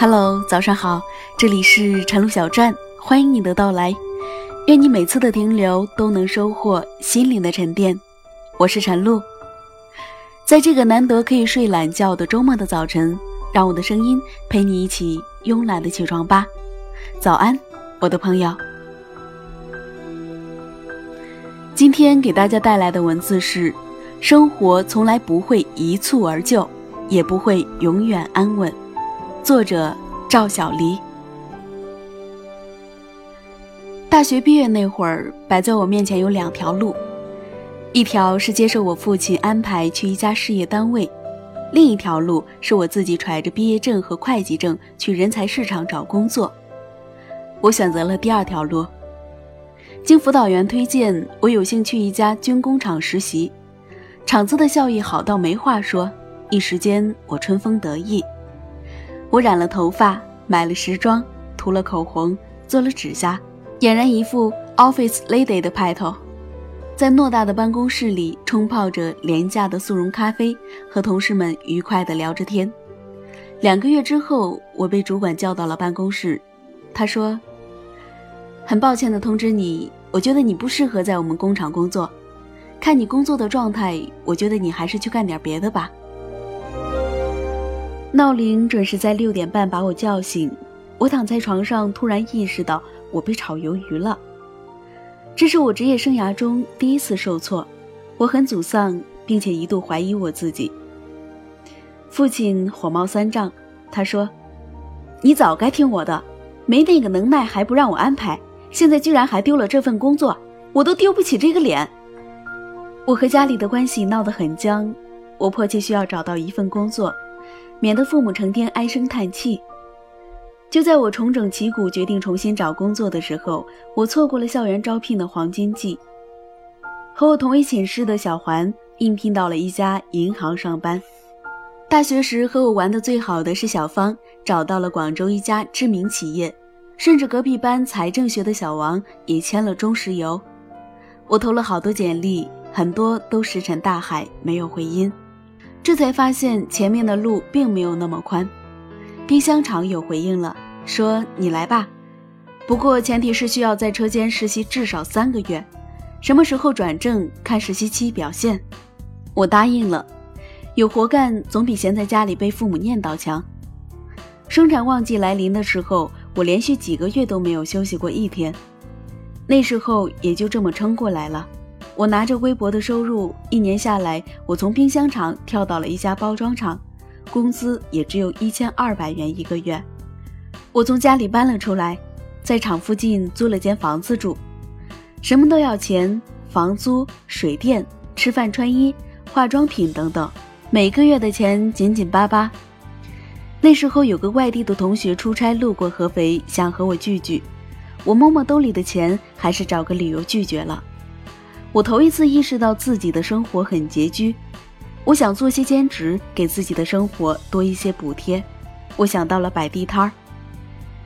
Hello，早上好，这里是晨露小站，欢迎你的到来。愿你每次的停留都能收获心灵的沉淀。我是晨露，在这个难得可以睡懒觉的周末的早晨，让我的声音陪你一起慵懒的起床吧。早安，我的朋友。今天给大家带来的文字是：生活从来不会一蹴而就，也不会永远安稳。作者赵小黎。大学毕业那会儿，摆在我面前有两条路，一条是接受我父亲安排去一家事业单位，另一条路是我自己揣着毕业证和会计证去人才市场找工作。我选择了第二条路。经辅导员推荐，我有幸去一家军工厂实习，厂子的效益好到没话说，一时间我春风得意。我染了头发，买了时装，涂了口红，做了指甲，俨然一副 office lady 的派头，在偌大的办公室里冲泡着廉价的速溶咖啡，和同事们愉快地聊着天。两个月之后，我被主管叫到了办公室，他说：“很抱歉地通知你，我觉得你不适合在我们工厂工作。看你工作的状态，我觉得你还是去干点别的吧。”闹铃准时在六点半把我叫醒，我躺在床上，突然意识到我被炒鱿鱼了。这是我职业生涯中第一次受挫，我很沮丧，并且一度怀疑我自己。父亲火冒三丈，他说：“你早该听我的，没那个能耐还不让我安排，现在居然还丢了这份工作，我都丢不起这个脸。”我和家里的关系闹得很僵，我迫切需要找到一份工作。免得父母成天唉声叹气。就在我重整旗鼓，决定重新找工作的时候，我错过了校园招聘的黄金季。和我同一寝室的小环应聘到了一家银行上班。大学时和我玩的最好的是小芳，找到了广州一家知名企业，甚至隔壁班财政学的小王也签了中石油。我投了好多简历，很多都石沉大海，没有回音。这才发现前面的路并没有那么宽。冰箱厂有回应了，说你来吧，不过前提是需要在车间实习至少三个月，什么时候转正看实习期表现。我答应了，有活干总比闲在家里被父母念叨强。生产旺季来临的时候，我连续几个月都没有休息过一天，那时候也就这么撑过来了。我拿着微薄的收入，一年下来，我从冰箱厂跳到了一家包装厂，工资也只有一千二百元一个月。我从家里搬了出来，在厂附近租了间房子住，什么都要钱，房租、水电、吃饭、穿衣、化妆品等等，每个月的钱紧紧巴巴。那时候有个外地的同学出差路过合肥，想和我聚聚，我摸摸兜里的钱，还是找个理由拒绝了。我头一次意识到自己的生活很拮据，我想做些兼职，给自己的生活多一些补贴。我想到了摆地摊儿。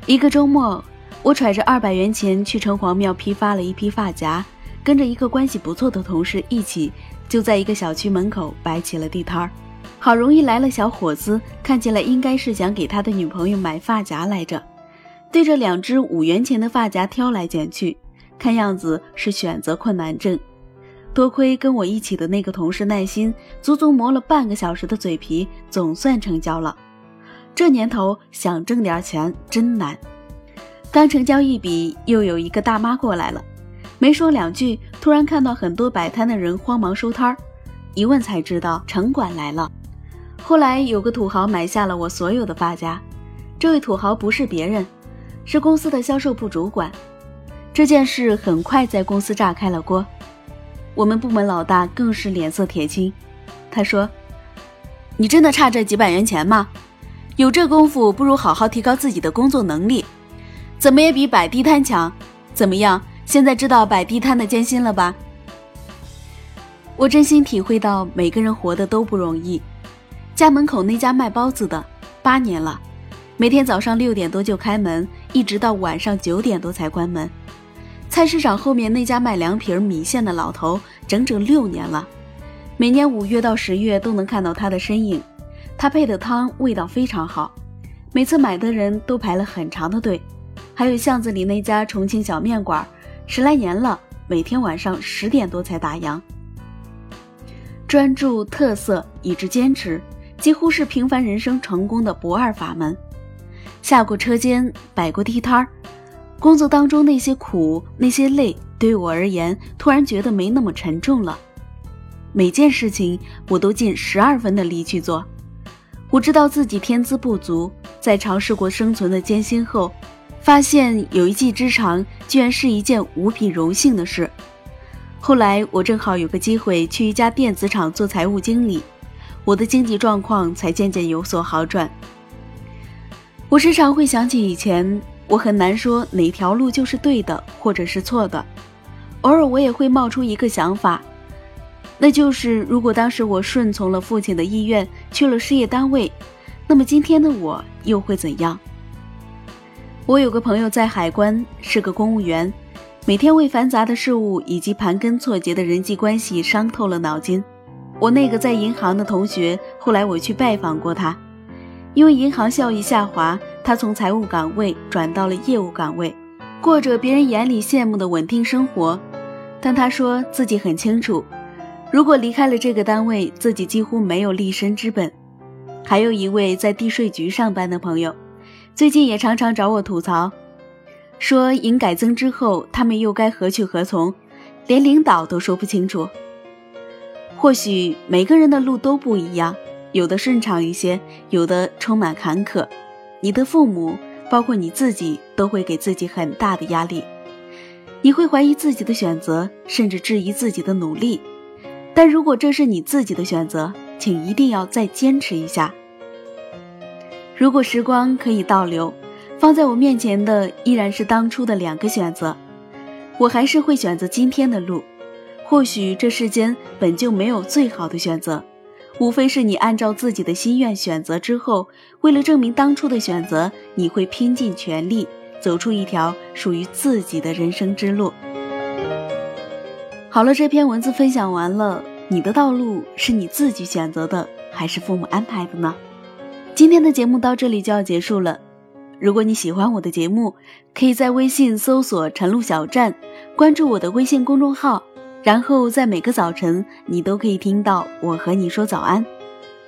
一个周末，我揣着二百元钱去城隍庙批发了一批发夹，跟着一个关系不错的同事一起，就在一个小区门口摆起了地摊儿。好容易来了小伙子，看起来应该是想给他的女朋友买发夹来着，对着两只五元钱的发夹挑来拣去，看样子是选择困难症。多亏跟我一起的那个同事耐心，足足磨了半个小时的嘴皮，总算成交了。这年头想挣点钱真难。刚成交一笔，又有一个大妈过来了，没说两句，突然看到很多摆摊的人慌忙收摊儿，一问才知道城管来了。后来有个土豪买下了我所有的发夹，这位土豪不是别人，是公司的销售部主管。这件事很快在公司炸开了锅。我们部门老大更是脸色铁青，他说：“你真的差这几百元钱吗？有这功夫，不如好好提高自己的工作能力，怎么也比摆地摊强。怎么样？现在知道摆地摊的艰辛了吧？”我真心体会到每个人活的都不容易。家门口那家卖包子的，八年了，每天早上六点多就开门，一直到晚上九点多才关门。菜市场后面那家卖凉皮儿、米线的老头，整整六年了，每年五月到十月都能看到他的身影。他配的汤味道非常好，每次买的人都排了很长的队。还有巷子里那家重庆小面馆，十来年了，每天晚上十点多才打烊。专注、特色、以至坚持，几乎是平凡人生成功的不二法门。下过车间，摆过地摊儿，工作当中那些苦、那些累，对我而言，突然觉得没那么沉重了。每件事情，我都尽十二分的力去做。我知道自己天资不足，在尝试过生存的艰辛后。发现有一技之长，居然是一件无比荣幸的事。后来我正好有个机会去一家电子厂做财务经理，我的经济状况才渐渐有所好转。我时常会想起以前，我很难说哪条路就是对的，或者是错的。偶尔我也会冒出一个想法，那就是如果当时我顺从了父亲的意愿，去了事业单位，那么今天的我又会怎样？我有个朋友在海关，是个公务员，每天为繁杂的事务以及盘根错节的人际关系伤透了脑筋。我那个在银行的同学，后来我去拜访过他，因为银行效益下滑，他从财务岗位转到了业务岗位，过着别人眼里羡慕的稳定生活。但他说自己很清楚，如果离开了这个单位，自己几乎没有立身之本。还有一位在地税局上班的朋友。最近也常常找我吐槽，说营改增之后，他们又该何去何从，连领导都说不清楚。或许每个人的路都不一样，有的顺畅一些，有的充满坎坷。你的父母，包括你自己，都会给自己很大的压力，你会怀疑自己的选择，甚至质疑自己的努力。但如果这是你自己的选择，请一定要再坚持一下。如果时光可以倒流，放在我面前的依然是当初的两个选择，我还是会选择今天的路。或许这世间本就没有最好的选择，无非是你按照自己的心愿选择之后，为了证明当初的选择，你会拼尽全力走出一条属于自己的人生之路。好了，这篇文字分享完了，你的道路是你自己选择的，还是父母安排的呢？今天的节目到这里就要结束了。如果你喜欢我的节目，可以在微信搜索“晨露小站”，关注我的微信公众号，然后在每个早晨，你都可以听到我和你说早安。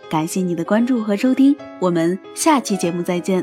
感谢你的关注和收听，我们下期节目再见。